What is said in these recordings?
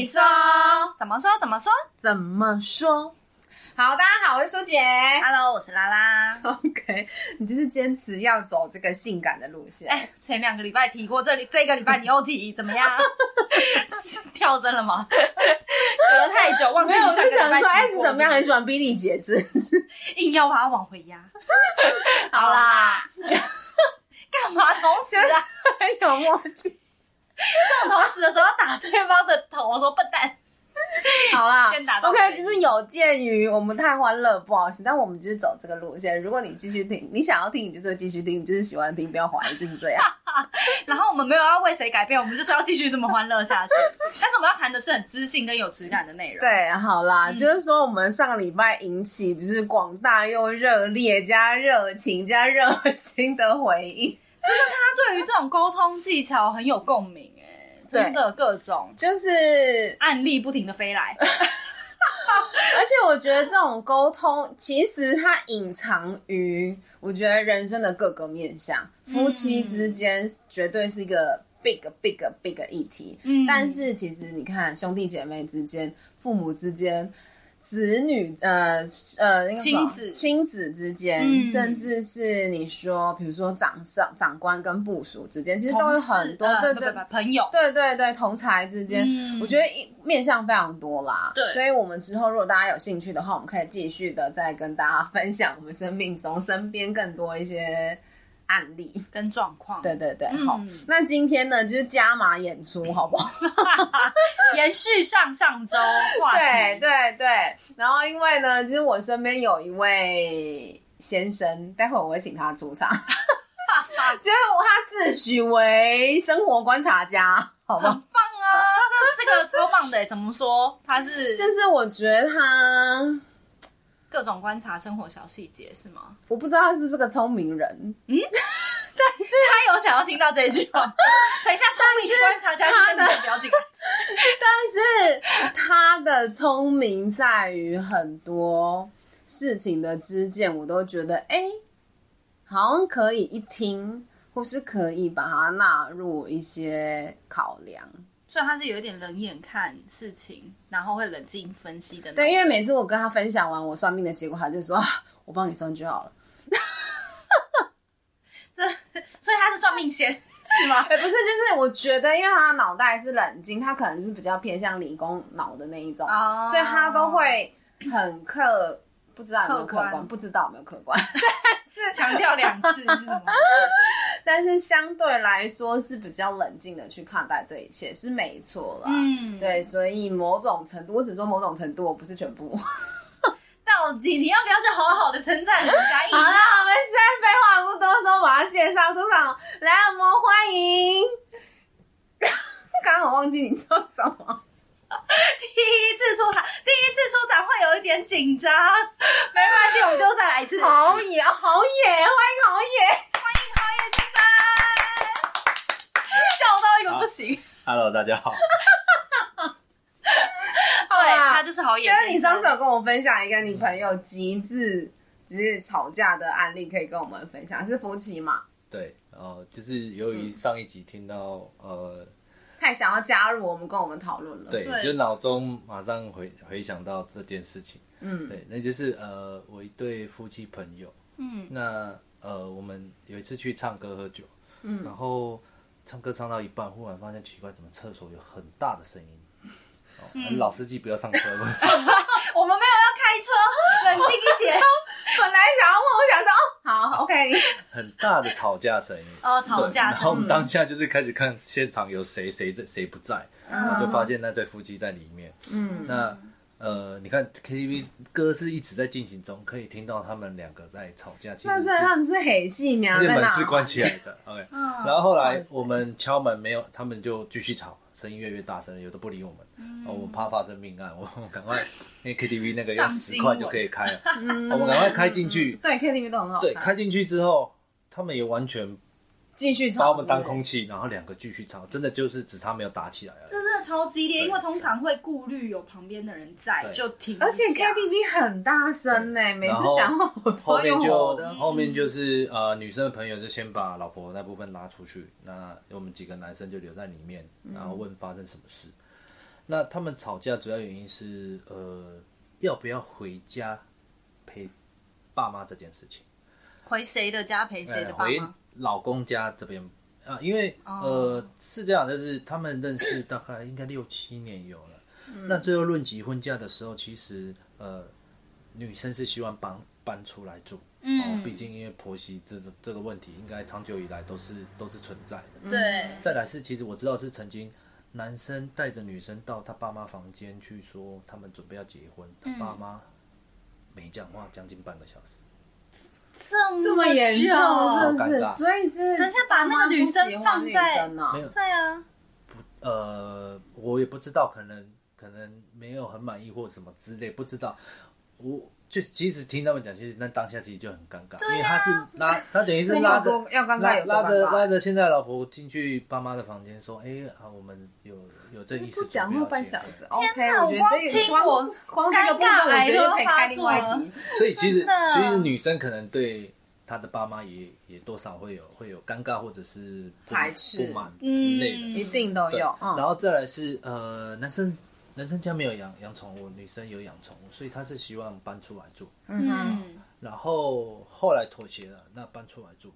你说，怎么说？怎么说？怎么说？好，大家好，我是舒姐。Hello，我是拉拉。OK，你就是坚持要走这个性感的路线。哎、欸，前两个礼拜提过，这里这个礼拜你又提，怎么样？跳针了吗？隔太久忘记。没有，我就想说，哎，是怎么样？很喜欢逼你姐子，硬要把它往回压。好啦，干嘛同时啊？很有默契。这种同时的时候要打对方的头，我说笨蛋。好啦先打，OK，就是有鉴于我们太欢乐，不好意思，但我们就是走这个路线。如果你继续听，你想要听，你就是会继续听，你就是喜欢听，不要怀疑，就是这样。然后我们没有要为谁改变，我们就是要继续这么欢乐下去。但是我们要谈的是很知性跟有质感的内容。对，好啦，嗯、就是说我们上个礼拜引起就是广大又热烈加热情加热心的回应。就是他对于这种沟通技巧很有共鸣，哎，真的各种就是案例不停的飞来，而且我觉得这种沟通其实它隐藏于我觉得人生的各个面向，夫妻之间绝对是一个 big big big 议题，嗯，但是其实你看兄弟姐妹之间、父母之间。子女呃呃，亲子亲子之间，嗯、甚至是你说，比如说长上长官跟部属之间，其实都有很多，呃、对对对，朋友，对对对，同才之间，嗯、我觉得面向非常多啦。对，所以我们之后如果大家有兴趣的话，我们可以继续的再跟大家分享我们生命中身边更多一些。案例跟状况，对对对，嗯、好。那今天呢，就是加码演出，好不好？延续上上周话题，对对对。然后因为呢，就是我身边有一位先生，待会我会请他出场。就是他自诩为生活观察家，好不好？很棒啊！这这个超棒的，怎么说？他是就是我觉得他。各种观察生活小细节是吗？我不知道他是不是个聪明人，嗯，但 是他有想要听到这一句话。等一下，聪明观察家他的表情。但是他的聪明在于很多事情的知见，我都觉得哎、欸，好像可以一听，或是可以把它纳入一些考量。所以他是有一点冷眼看事情，然后会冷静分析的。对，因为每次我跟他分享完我算命的结果，他就说：“啊、我帮你算就好了。”这，所以他是算命仙是吗？欸、不是，就是我觉得，因为他的脑袋是冷静，他可能是比较偏向理工脑的那一种，哦、所以他都会很客，不知道有没有客观，客观不知道有没有客观，是 强调两次是什么？但是相对来说是比较冷静的去看待这一切，是没错啦。嗯，对，所以某种程度，我只说某种程度，我不是全部。到底你要不要去好好的称赞人家？好了，我们现在废话不多说，把他介绍出场。来，我们欢迎。刚刚我忘记你说什么。第一次出场，第一次出场会有一点紧张，没关系，我们就再来一次。好野，好野，欢迎好野。欢迎好野先生，笑到一个不行，Hello，大家好。对，他就是好野。就是你上次有跟我分享一个你朋友极致就是吵架的案例，可以跟我们分享，是夫妻嘛？对，呃，就是由于上一集听到，呃，太想要加入我们，跟我们讨论了。对，就脑中马上回回想到这件事情。嗯，对，那就是呃，我一对夫妻朋友，嗯，那呃，我们有一次去唱歌喝酒，嗯，然后。唱歌唱到一半，忽然发现奇怪，怎么厕所有很大的声音？哦嗯、老司机不要上车？我们没有要开车，冷静一点。本来想要问，我想说，哦，好，OK。很大的吵架声音哦，吵架声。然后我们当下就是开始看现场有谁谁在谁不在，然后就发现那对夫妻在里面。嗯，那。呃，你看 KTV 歌是一直在进行中，可以听到他们两个在吵架。其实那是他们是黑戏吗？那门是关起来的。OK，然后后来我们敲门没有，他们就继续吵，声音越越大声，有的不理我们。我们怕发生命案，我们赶快，因为 KTV 那个要十块就可以开了，我们赶快开进去。对，KTV 都很好。对，开进去之后，他们也完全。继续吵，把我们当空气，然后两个继续吵，真的就是只差没有打起来了。真的超激烈，因为通常会顾虑有旁边的人在，就停。而且 KTV 很大声呢，每次讲话我后面就后面就是呃，女生的朋友就先把老婆那部分拉出去，那我们几个男生就留在里面，然后问发生什么事。那他们吵架主要原因是呃，要不要回家陪爸妈这件事情。回谁的家陪谁的爸妈？回老公家这边啊，因为、oh. 呃是这样，就是他们认识大概应该六七年有了。嗯、那最后论及婚嫁的时候，其实呃女生是希望搬搬出来住。嗯，哦，毕竟因为婆媳这个这个问题，应该长久以来都是都是存在的。对。再来是，其实我知道是曾经男生带着女生到他爸妈房间去说他们准备要结婚，他爸妈没讲话将近半个小时。这么这么严重，是不是？所以是等下把那个女生放在没有对啊，不呃，我也不知道，可能可能没有很满意或什么之类，不知道我。就其实听他们讲，其实那当下其实就很尴尬，因为他是拉，他等于是拉着拉拉着拉着现在老婆进去爸妈的房间，说：“哎，啊，我们有有这意思。”讲话半小时，OK，我觉得这个光光这个部分，我觉得可以开另外一集。所以其实其实女生可能对他的爸妈也也多少会有会有尴尬或者是排斥不满之类的，一定都有。然后再来是呃男生。男生家没有养养宠物，女生有养宠物，所以他是希望搬出来住。嗯，然后后来妥协了，那搬出来住。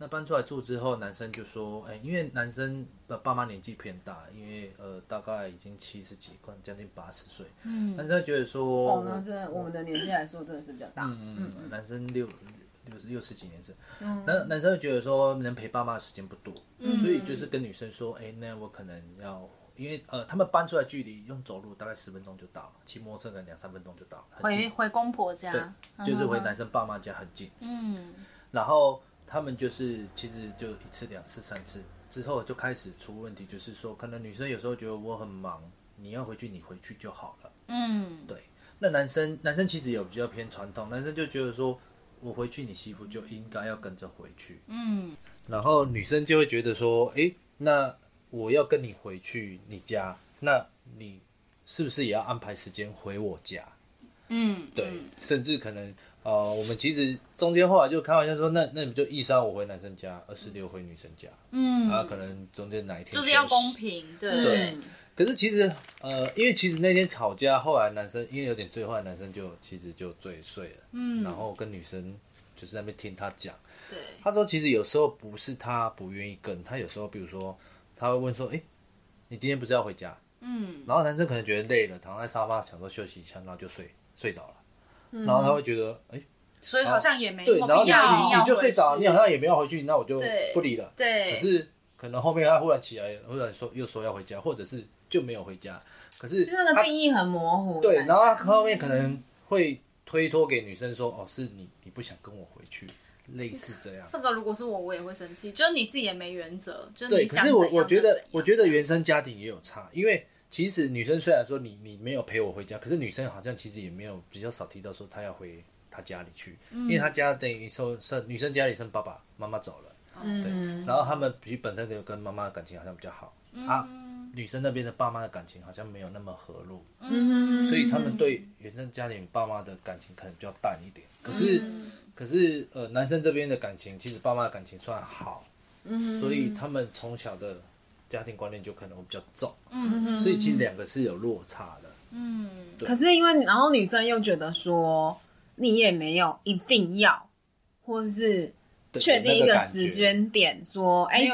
那搬出来住之后，男生就说：“哎，因为男生的爸妈年纪偏大，因为呃大概已经七十几，快将近八十岁。嗯，男生觉得说，哦，那这我们的年纪来说，真的是比较大。嗯嗯嗯，男生六六十六十几年生，嗯，那男生会觉得说能陪爸妈的时间不多，嗯，所以就是跟女生说：哎，那我可能要。”因为呃，他们搬出来距离用走路大概十分钟就到了，骑摩托车可能两三分钟就到了。回回公婆家，对，就是回男生爸妈家很近。嗯，然后他们就是其实就一次、两次、三次之后就开始出问题，就是说可能女生有时候觉得我很忙，你要回去你回去就好了。嗯，对。那男生男生其实有比较偏传统，男生就觉得说我回去你媳妇就应该要跟着回去。嗯，然后女生就会觉得说，哎，那。我要跟你回去你家，那你是不是也要安排时间回我家？嗯，对，嗯、甚至可能呃，我们其实中间后来就开玩笑说，那那你就一三五回男生家，二四六回女生家，嗯，然后，可能中间哪一天就是要公平，对。对，可是其实呃，因为其实那天吵架，后来男生因为有点醉坏，男生就其实就醉睡了，嗯，然后跟女生就是在那边听他讲，对，他说其实有时候不是他不愿意跟他，有时候比如说。他会问说：“哎，你今天不是要回家？”嗯，然后男生可能觉得累了，躺在沙发想说休息一下，然后就睡睡着了。嗯、然后他会觉得：“哎，所以好像也没对，然后你你就睡着，你好像也没有回去，那我就不理了。”对。可是可能后面他忽然起来，忽然说又说要回家，或者是就没有回家。可是就那个定义很模糊。对，然后他后面可能会推脱给女生说：“哦，是你你不想跟我回去。”类似这样，这个如果是我，我也会生气。就是你自己也没原则，就是对。可是我我觉得，我觉得原生家庭也有差，因为其实女生虽然说你你没有陪我回家，可是女生好像其实也没有比较少提到说她要回她家里去，嗯、因为她家等于说是女生家里生爸爸妈妈走了，嗯、对。然后他们其实本身就跟妈妈的感情好像比较好，嗯、啊，女生那边的爸妈的感情好像没有那么和睦，嗯，所以他们对原生家庭爸妈的感情可能比较淡一点，可是。嗯可是，呃，男生这边的感情，其实爸妈的感情算好，嗯，所以他们从小的家庭观念就可能会比较重，嗯，所以其实两个是有落差的，嗯，可是因为然后女生又觉得说，你也没有一定要，或者是确定一个时间点，说，哎，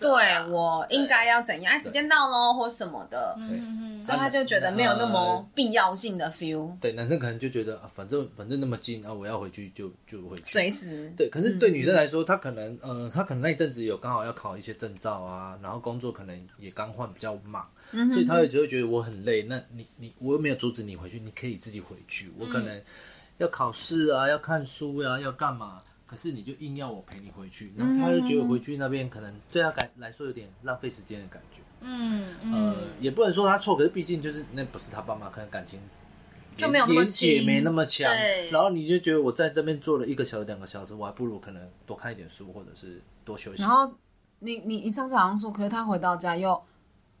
对我应该要怎样？哎，时间到喽，或什么的，嗯。所以他就觉得没有那么必要性的 feel。对，男生可能就觉得啊，反正反正那么近啊，我要回去就就回去。随时。对，可是对女生来说，她可能呃，她可能那一阵子有刚好要考一些证照啊，然后工作可能也刚换比较忙，所以她会只会觉得我很累。那你你我又没有阻止你回去，你可以自己回去。我可能要考试啊，要看书呀，要干嘛？可是你就硬要我陪你回去，然后他就觉得回去那边可能对他感来说有点浪费时间的感觉。嗯，呃，也不能说他错，可是毕竟就是那不是他爸妈，可能感情就没有连结没那么强。然后你就觉得我在这边坐了一个小时、两个小时，我还不如可能多看一点书，或者是多休息。然后你你你上次好像说，可是他回到家又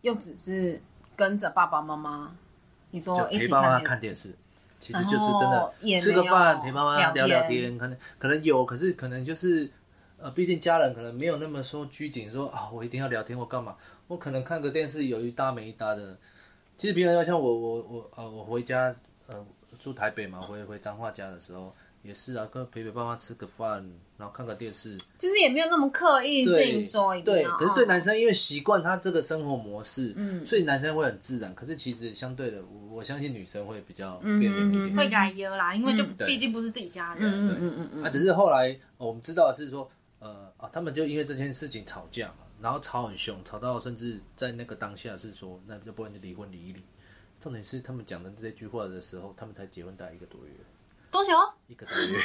又只是跟着爸爸妈妈，你说一起陪爸妈看电视。其实就是真的吃个饭陪妈妈聊聊天，可能可能有，可是可能就是呃，毕竟家人可能没有那么说拘谨，说啊，我一定要聊天或干嘛。我可能看个电视有一搭没一搭的其实平常要像我我我呃我回家呃住台北嘛，回回彰化家的时候也是啊，跟陪陪爸妈吃个饭，然后看个电视，就是也没有那么刻意性说一定对，可是对男生因为习惯他这个生活模式，嗯，所以男生会很自然。可是其实相对的，我我相信女生会比较变脸一点，会改优啦，因为就毕竟不是自己家人，嗯嗯嗯嗯，啊，只是后来我们知道的是说，呃啊，他们就因为这件事情吵架嘛。然后吵很凶，吵到甚至在那个当下是说，那就不然就离婚离一离。重点是他们讲的这句话的时候，他们才结婚大概一个多月。多久？一个多月。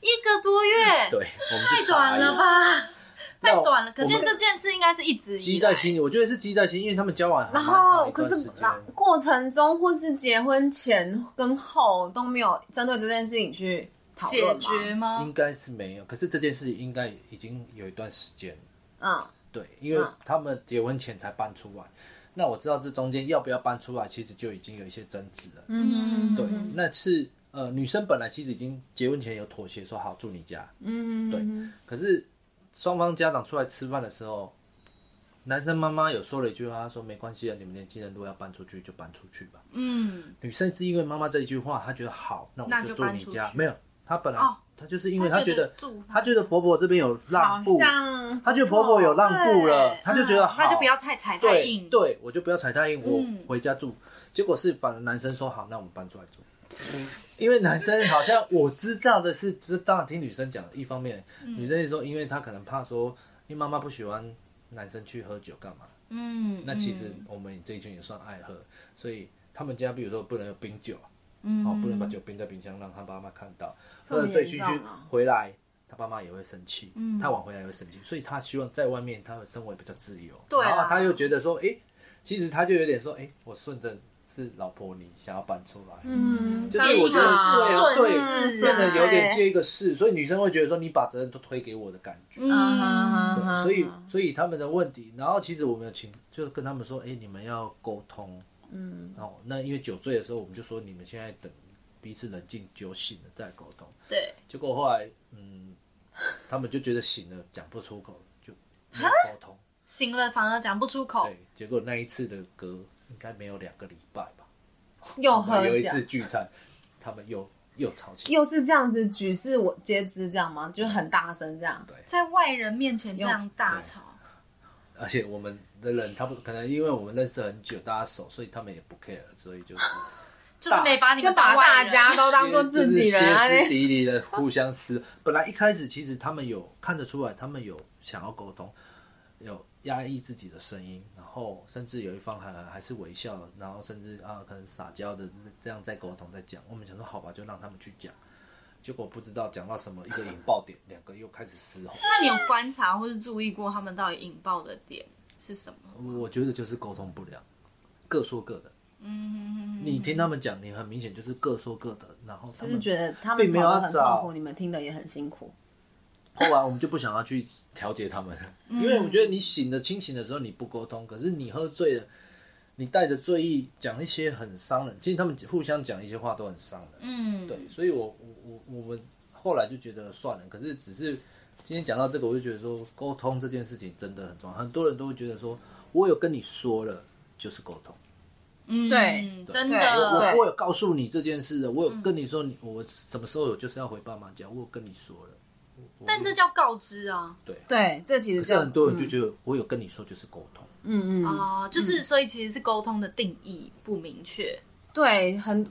一个多月。对，我们太短了吧？太短了。可见这件事应该是一直积在心里。我觉得是积在心，因为他们交往然后可是过程中或是结婚前跟后都没有针对这件事情去讨论解决吗？应该是没有。可是这件事应该已经有一段时间。嗯。对，因为他们结婚前才搬出来，嗯、那我知道这中间要不要搬出来，其实就已经有一些争执了。嗯，对，那是呃，女生本来其实已经结婚前有妥协，说好住你家。嗯，对。可是双方家长出来吃饭的时候，男生妈妈有说了一句话，他说：“没关系啊，你们年轻人如果要搬出去就搬出去吧。”嗯，女生是因为妈妈这一句话，她觉得好，那我就住你家。没有，她本来。哦她就是因为她觉得，她觉得婆婆这边有让步，她觉得婆婆有让步了，她就觉得好，那就不要太踩太硬。对，我就不要踩太硬，我回家住。结果是反而男生说好，那我们搬出来住。因为男生好像我知道的是，这当然听女生讲。一方面，女生就说，因为她可能怕说，因为妈妈不喜欢男生去喝酒干嘛。嗯，那其实我们这一群也算爱喝，所以他们家比如说不能有冰酒。嗯，哦，不能把酒冰在冰箱，让他爸妈看到，喝醉醺醺回来，他爸妈也会生气。嗯，他晚回来也会生气，所以他希望在外面，他的生活比较自由。对，然后他又觉得说，哎，其实他就有点说，哎，我顺着是老婆，你想要搬出来，嗯，就是我觉得是对，真的有点接一个事，所以女生会觉得说，你把责任都推给我的感觉。嗯，所以所以他们的问题，然后其实我们有请，就跟他们说，哎，你们要沟通。嗯，哦，那因为酒醉的时候，我们就说你们现在等彼此冷静酒醒了再沟通。对，结果后来，嗯，他们就觉得醒了讲不出口，就没有沟通。醒了反而讲不出口。对，结果那一次的歌应该没有两个礼拜吧，又喝有一次聚餐，他们又又吵起来，又是这样子举世我皆知这样吗？就很大声这样，对，在外人面前这样大吵，而且我们。的人差不多，可能因为我们认识很久，大家熟，所以他们也不 care，所以就是 就是没把你就把大家都当做自己人，歇斯底里的互相撕。本来一开始其实他们有看得出来，他们有想要沟通，有压抑自己的声音，然后甚至有一方还还是微笑，然后甚至啊可能撒娇的这样在沟通在讲。我们想说好吧，就让他们去讲。结果不知道讲到什么一个引爆点，两个又开始嘶吼。那你有观察或是注意过他们到底引爆的点？是什么？我觉得就是沟通不良，各说各的。嗯，你听他们讲，你很明显就是各说各的，然后他们就是觉得他们并没有要找你们听的也很辛苦。后来我们就不想要去调节他们，因为我觉得你醒的清醒的时候你不沟通，可是你喝醉了，你带着醉意讲一些很伤人。其实他们互相讲一些话都很伤人。嗯，对，所以我我我我们后来就觉得算了，可是只是。今天讲到这个，我就觉得说沟通这件事情真的很重要。很多人都会觉得说，我有跟你说了就是沟通。嗯，对，真的，我我有告诉你这件事的，我有跟你说，你我什么时候有就是要回爸妈家，我有跟你说了。但这叫告知啊。对对，这其实是很多人就觉得我有跟你说就是沟通。嗯嗯啊，就是所以其实是沟通的定义不明确。对，很。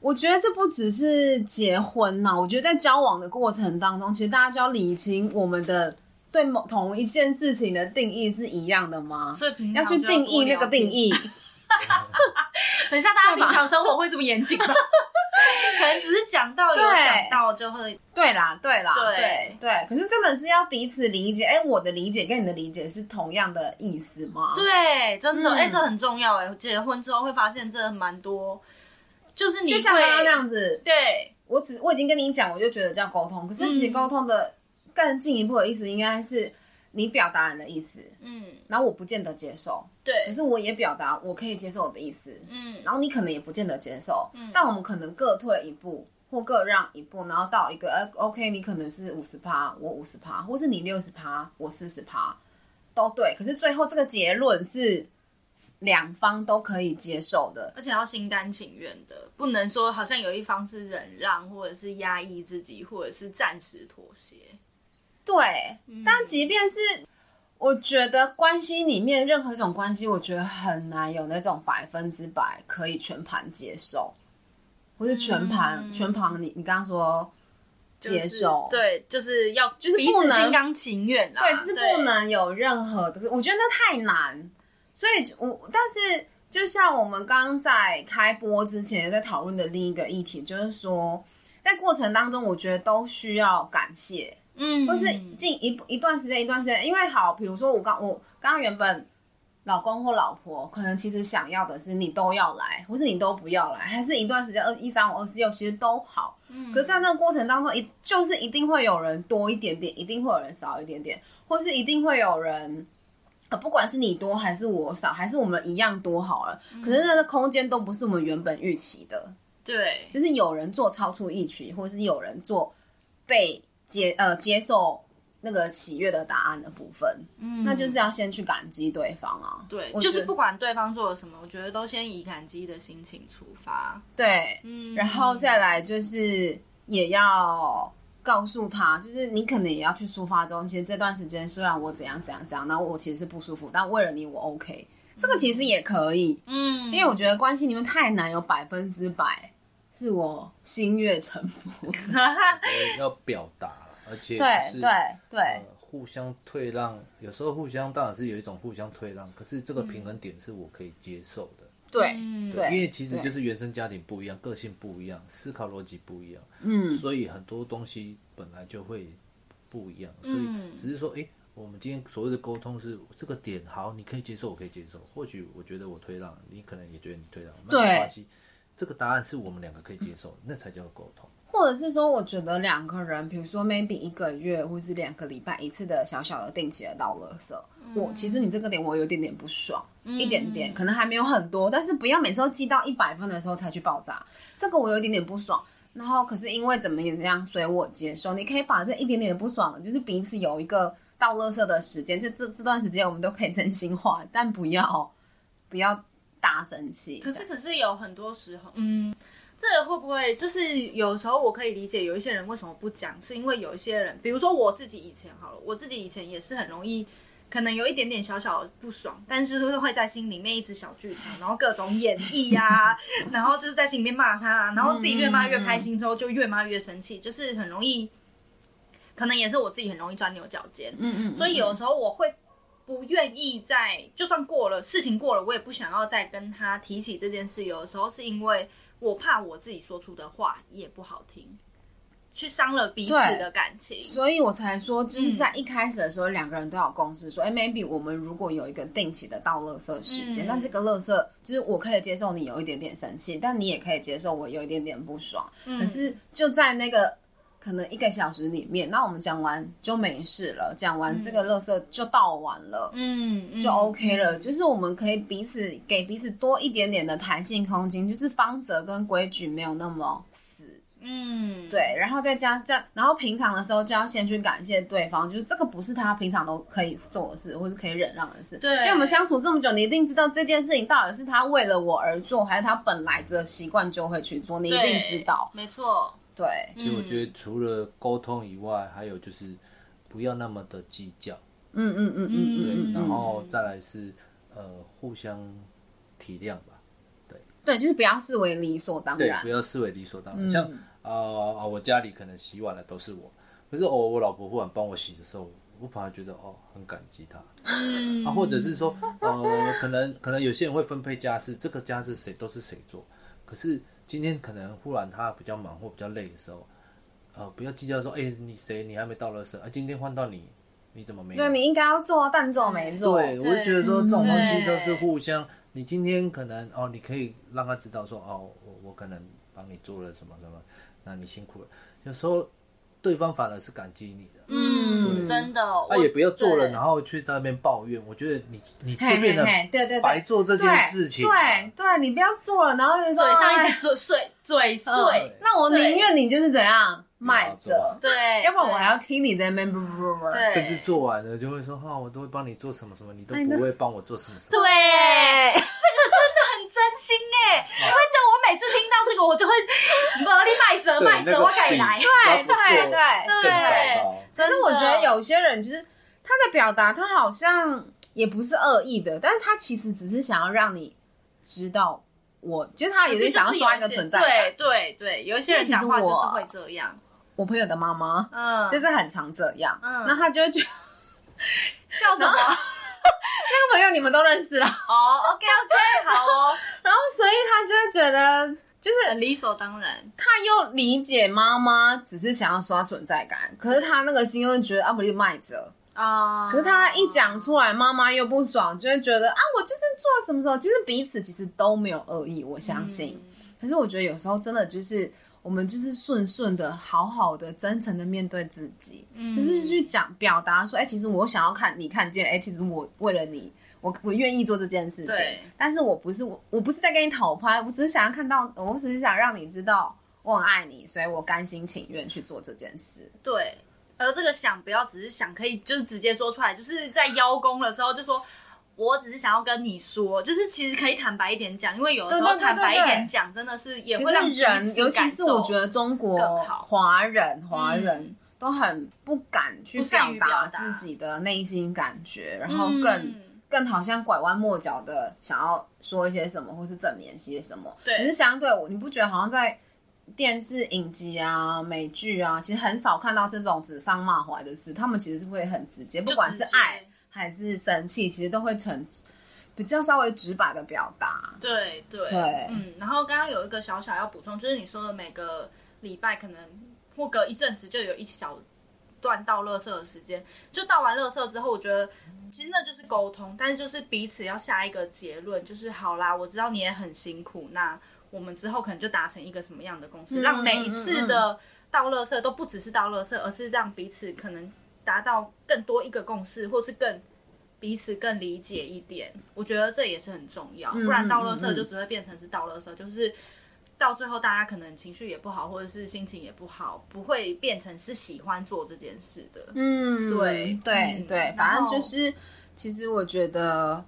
我觉得这不只是结婚呐，我觉得在交往的过程当中，其实大家就要理清我们的对某同一件事情的定义是一样的吗？所以平要去定义那个定义。等一下，大家平常生活会这么严谨吗？可能只是讲到有想到就会。对啦，对啦，对对对。可是真的是要彼此理解，哎，我的理解跟你的理解是同样的意思吗？对，真的，哎，这很重要。哎，结婚之后会发现这蛮多。就是你就像刚刚那样子，对，我只我已经跟你讲，我就觉得叫沟通。可是其实沟通的更进一步的意思，应该是你表达人的意思，嗯，然后我不见得接受，对，可是我也表达我可以接受我的意思，嗯，然后你可能也不见得接受，嗯，但我们可能各退一步或各让一步，然后到一个呃，OK，你可能是五十趴，我五十趴，或是你六十趴，我四十趴，都对。可是最后这个结论是两方都可以接受的，而且要心甘情愿的，不能说好像有一方是忍让，或者是压抑自己，或者是暂时妥协。对，嗯、但即便是我觉得关系里面任何一种关系，我觉得很难有那种百分之百可以全盘接受，或是全盘、嗯、全盘。你你刚刚说接受，就是、对，就是要就是不能心甘情愿啦，对，就是不能有任何的。我觉得那太难。所以我，我但是就像我们刚刚在开播之前在讨论的另一个议题，就是说，在过程当中，我觉得都需要感谢，嗯，或是近一一段时间一段时间，因为好，比如说我刚我刚刚原本老公或老婆可能其实想要的是你都要来，或是你都不要来，还是一段时间二一三五二四六，其实都好，嗯，可是在那个过程当中，一就是一定会有人多一点点，一定会有人少一点点，或是一定会有人。不管是你多还是我少，还是我们一样多好了。嗯、可是那个空间都不是我们原本预期的，对，就是有人做超出预期，或者是有人做被接呃接受那个喜悦的答案的部分，嗯，那就是要先去感激对方啊。对，就是不管对方做了什么，我觉得都先以感激的心情出发。对，嗯，然后再来就是也要。告诉他，就是你可能也要去抒发中。其实这段时间虽然我怎样怎样怎样，然后我其实是不舒服，但为了你我 OK，这个其实也可以。嗯，因为我觉得关系里面太难有百分之百是我心悦诚服。要表达，而且、就是、对对。对、呃，互相退让，有时候互相当然是有一种互相退让，可是这个平衡点是我可以接受的。对，对，因为其实就是原生家庭不一样，个性不一样，思考逻辑不一样，嗯，所以很多东西本来就会不一样，所以只是说，哎，我们今天所谓的沟通是这个点好，你可以接受，我可以接受，或许我觉得我退让，你可能也觉得你退让，没关系，这个答案是我们两个可以接受，那才叫沟通。或者是说，我觉得两个人，比如说 maybe 一个月或是两个礼拜一次的小小的定期的倒垃圾，嗯、我其实你这个点我有点点不爽，嗯、一点点，可能还没有很多，但是不要每次都记到一百分的时候才去爆炸，这个我有一点点不爽。然后可是因为怎么也这样，所以我接受。你可以把这一点点的不爽，就是彼此有一个倒垃圾的时间，就这这段时间我们都可以真心话，但不要不要大生气。可是可是有很多时候，嗯。这个会不会就是有时候我可以理解有一些人为什么不讲，是因为有一些人，比如说我自己以前好了，我自己以前也是很容易，可能有一点点小小的不爽，但是就是会在心里面一直小剧场，然后各种演绎呀、啊，然后就是在心里面骂他，然后自己越骂越开心，之后就越骂越生气，就是很容易，可能也是我自己很容易钻牛角尖，嗯嗯，所以有时候我会不愿意再，就算过了事情过了，我也不想要再跟他提起这件事，有的时候是因为。我怕我自己说出的话也不好听，去伤了彼此的感情，所以我才说，就是在一开始的时候，两、嗯、个人都有共识说，哎、欸、，maybe 我们如果有一个定期的倒垃圾时间，那、嗯、这个垃圾就是我可以接受你有一点点生气，但你也可以接受我有一点点不爽。嗯、可是就在那个。可能一个小时里面，那我们讲完就没事了，讲完这个垃圾就倒完了，嗯，就 OK 了。嗯、就是我们可以彼此给彼此多一点点的弹性空间，就是方则跟规矩没有那么死，嗯，对。然后再加这样，然后平常的时候就要先去感谢对方，就是这个不是他平常都可以做的事，或是可以忍让的事。对，因为我们相处这么久，你一定知道这件事情到底是他为了我而做，还是他本来的习惯就会去做，你一定知道，没错。对，其实我觉得除了沟通以外，嗯、还有就是不要那么的计较。嗯嗯嗯嗯，对，然后再来是呃互相体谅吧。对对，就是不要视为理所当然。对，不要视为理所当然。嗯、像啊啊、呃，我家里可能洗碗的都是我，可是哦我老婆忽然帮我洗的时候，我反而觉得哦很感激她。嗯、啊，或者是说呃，可能可能有些人会分配家事，这个家事谁都是谁做，可是。今天可能忽然他比较忙或比较累的时候，呃，不要计较说，哎、欸，你谁你还没到垃圾，啊，今天换到你，你怎么没？对，你应该要做，但你怎么没做？对，我就觉得说这种东西都是互相。你今天可能哦，你可以让他知道说，哦，我我可能帮你做了什么什么，那你辛苦了。有时候。对方反而是感激你的，嗯，真的，他也不要做了，然后去在那边抱怨。我觉得你你这边的对对白做这件事情，对对，你不要做了，然后就说嘴上一直嘴碎嘴碎。那我宁愿你就是怎样卖着，对，要不然我还要听你在那边，对，甚至做完了就会说哈，我都会帮你做什么什么，你都不会帮我做什么什么。对，这个真的很真心哎，因为这我每次听到这个，我就会，你卖折卖折，我改来，对对对对。可是我觉得有些人就是他的表达，他好像也不是恶意的，但是他其实只是想要让你知道，我就是他也是想要刷一个存在感。对对对，有一些人讲话就是会这样。我朋友的妈妈，嗯，就是很常这样，嗯，那他就会觉得 笑什么？那个朋友你们都认识了哦，OK OK，好哦。然后所以他就会觉得，就是很理所当然。他又理解妈妈只是想要刷存在感，可是他那个心又会觉得阿姆利卖着啊。可是他一讲出来，妈妈又不爽，就会觉得啊，我就是做什么时候，其实彼此其实都没有恶意，我相信。可是我觉得有时候真的就是。我们就是顺顺的、好好的、真诚的面对自己，嗯，就是去讲、表达说，哎、欸，其实我想要看你看见，哎、欸，其实我为了你，我我愿意做这件事情，对，但是我不是我，我不是在跟你讨拍，我只是想要看到，我只是想让你知道我很爱你，所以我甘心情愿去做这件事，对。而这个想不要只是想，可以就是直接说出来，就是在邀功了之后就说。我只是想要跟你说，就是其实可以坦白一点讲，因为有的时候坦白一点讲，真的是也会让人，尤其是我觉得中国华人华人都很不敢去表达自己的内心感觉，然后更更好像拐弯抹角的想要说一些什么，或是证明一些什么。对，可是相对我，你不觉得好像在电视影集啊、美剧啊，其实很少看到这种指桑骂槐的事，他们其实是会很直接，不管是爱。还是生气，其实都会成比较稍微直白的表达。对对对，嗯。然后刚刚有一个小小要补充，就是你说的每个礼拜可能或隔一阵子就有一小段倒垃圾的时间，就倒完垃圾之后，我觉得其实那就是沟通，但是就是彼此要下一个结论，就是好啦，我知道你也很辛苦，那我们之后可能就达成一个什么样的共识，嗯、让每一次的倒垃圾都不只是倒垃圾，而是让彼此可能。达到更多一个共识，或是更彼此更理解一点，我觉得这也是很重要。不然倒垃圾就只会变成是倒垃圾，就是到最后大家可能情绪也不好，或者是心情也不好，不会变成是喜欢做这件事的。嗯，对对对，对，反正就是，其实我觉得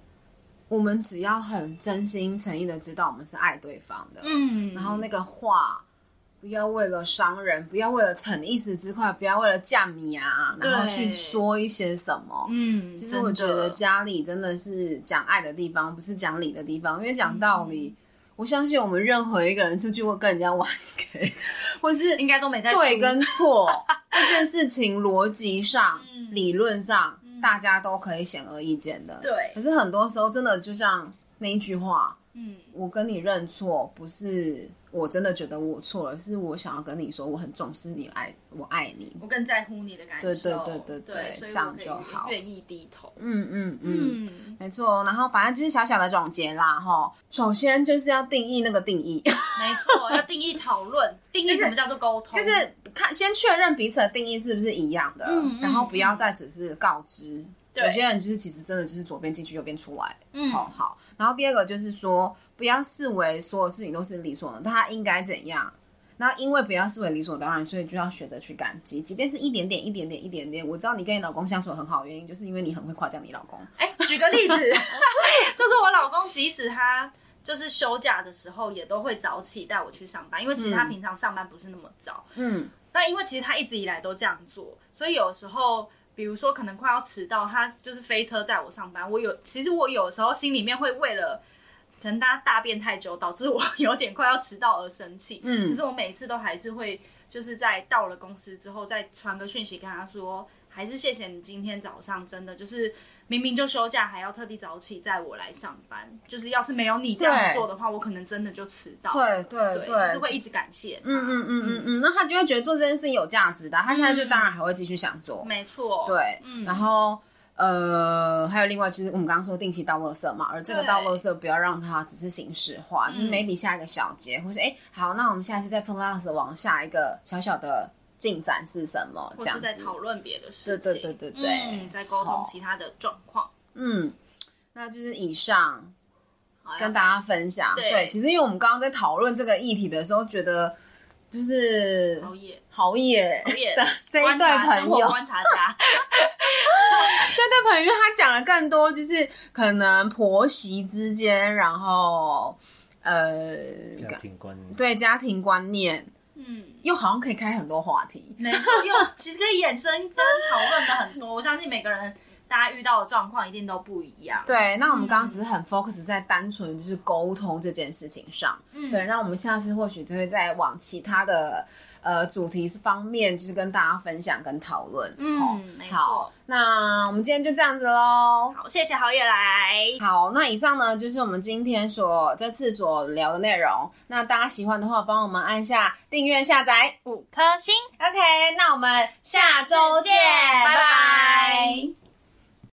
我们只要很真心诚意的知道我们是爱对方的，嗯，然后那个话。不要为了伤人，不要为了逞一时之快，不要为了嫁米啊，然后去说一些什么。嗯，其实我觉得家里真的是讲爱的地方，不是讲理的地方。因为讲道理，嗯、我相信我们任何一个人出去会跟人家玩 K，或是应该都没在对跟错这件事情，逻辑上、嗯、理论上，嗯、大家都可以显而易见的。对，可是很多时候真的就像那一句话，嗯，我跟你认错不是。我真的觉得我错了，是我想要跟你说，我很重视你爱，我爱你，我更在乎你的感受。对对对对对，这样就好，愿意低头。嗯嗯嗯，嗯没错。然后反正就是小小的总结啦，哈。首先就是要定义那个定义，没错，要定义讨论，定义什么叫做沟通，就是看先确认彼此的定义是不是一样的，嗯、然后不要再只是告知。对有些人就是其实真的就是左边进去右边出来，嗯，好好。然后第二个就是说。不要视为所有事情都是理所当然，他应该怎样？那因为不要视为理所当然，所以就要学着去感激，即便是一点点、一点点、一点点。我知道你跟你老公相处很好的原因，就是因为你很会夸奖你老公。哎、欸，举个例子，就是我老公，即使他就是休假的时候，也都会早起带我去上班，因为其实他平常上班不是那么早。嗯，但因为其实他一直以来都这样做，所以有时候，比如说可能快要迟到，他就是飞车载我上班。我有，其实我有时候心里面会为了。可能大家大便太久，导致我 有点快要迟到而生气。嗯，可是我每一次都还是会，就是在到了公司之后，再传个讯息跟他说，还是谢谢你今天早上真的就是明明就休假，还要特地早起载我来上班。就是要是没有你这样做的话，我可能真的就迟到。对对对，就是会一直感谢。嗯嗯嗯嗯嗯，那他就会觉得做这件事情有价值的，他现在就当然还会继续想做。嗯、没错，对，嗯、然后。呃，还有另外就是我们刚刚说定期倒垃圾嘛，而这个倒垃圾不要让它只是形式化，就是 maybe 下一个小节，嗯、或是哎，好，那我们下次再 plus 往下一个小小的进展是什么？这样子在讨论别的事情，对对对对对，嗯，在沟通其他的状况。嗯，那就是以上跟大家分享。对，对，其实因为我们刚刚在讨论这个议题的时候，觉得。就是好野，好野，好野的这一对朋友，观察家，这对朋友他讲了更多，就是可能婆媳之间，然后呃，家庭观念，对家庭观念，嗯，又好像可以开很多话题，没错，又其实可以衍生跟讨论的很多，我相信每个人。大家遇到的状况一定都不一样。对，那我们刚刚只是很 focus 在单纯就是沟通这件事情上。嗯，对，那我们下次或许就会再往其他的呃主题方面，就是跟大家分享跟讨论。嗯。好，那我们今天就这样子喽。好，谢谢好野来。好，那以上呢就是我们今天所这次所聊的内容。那大家喜欢的话，帮我们按下订阅、下载五颗星。OK，那我们下周见，拜拜。拜拜。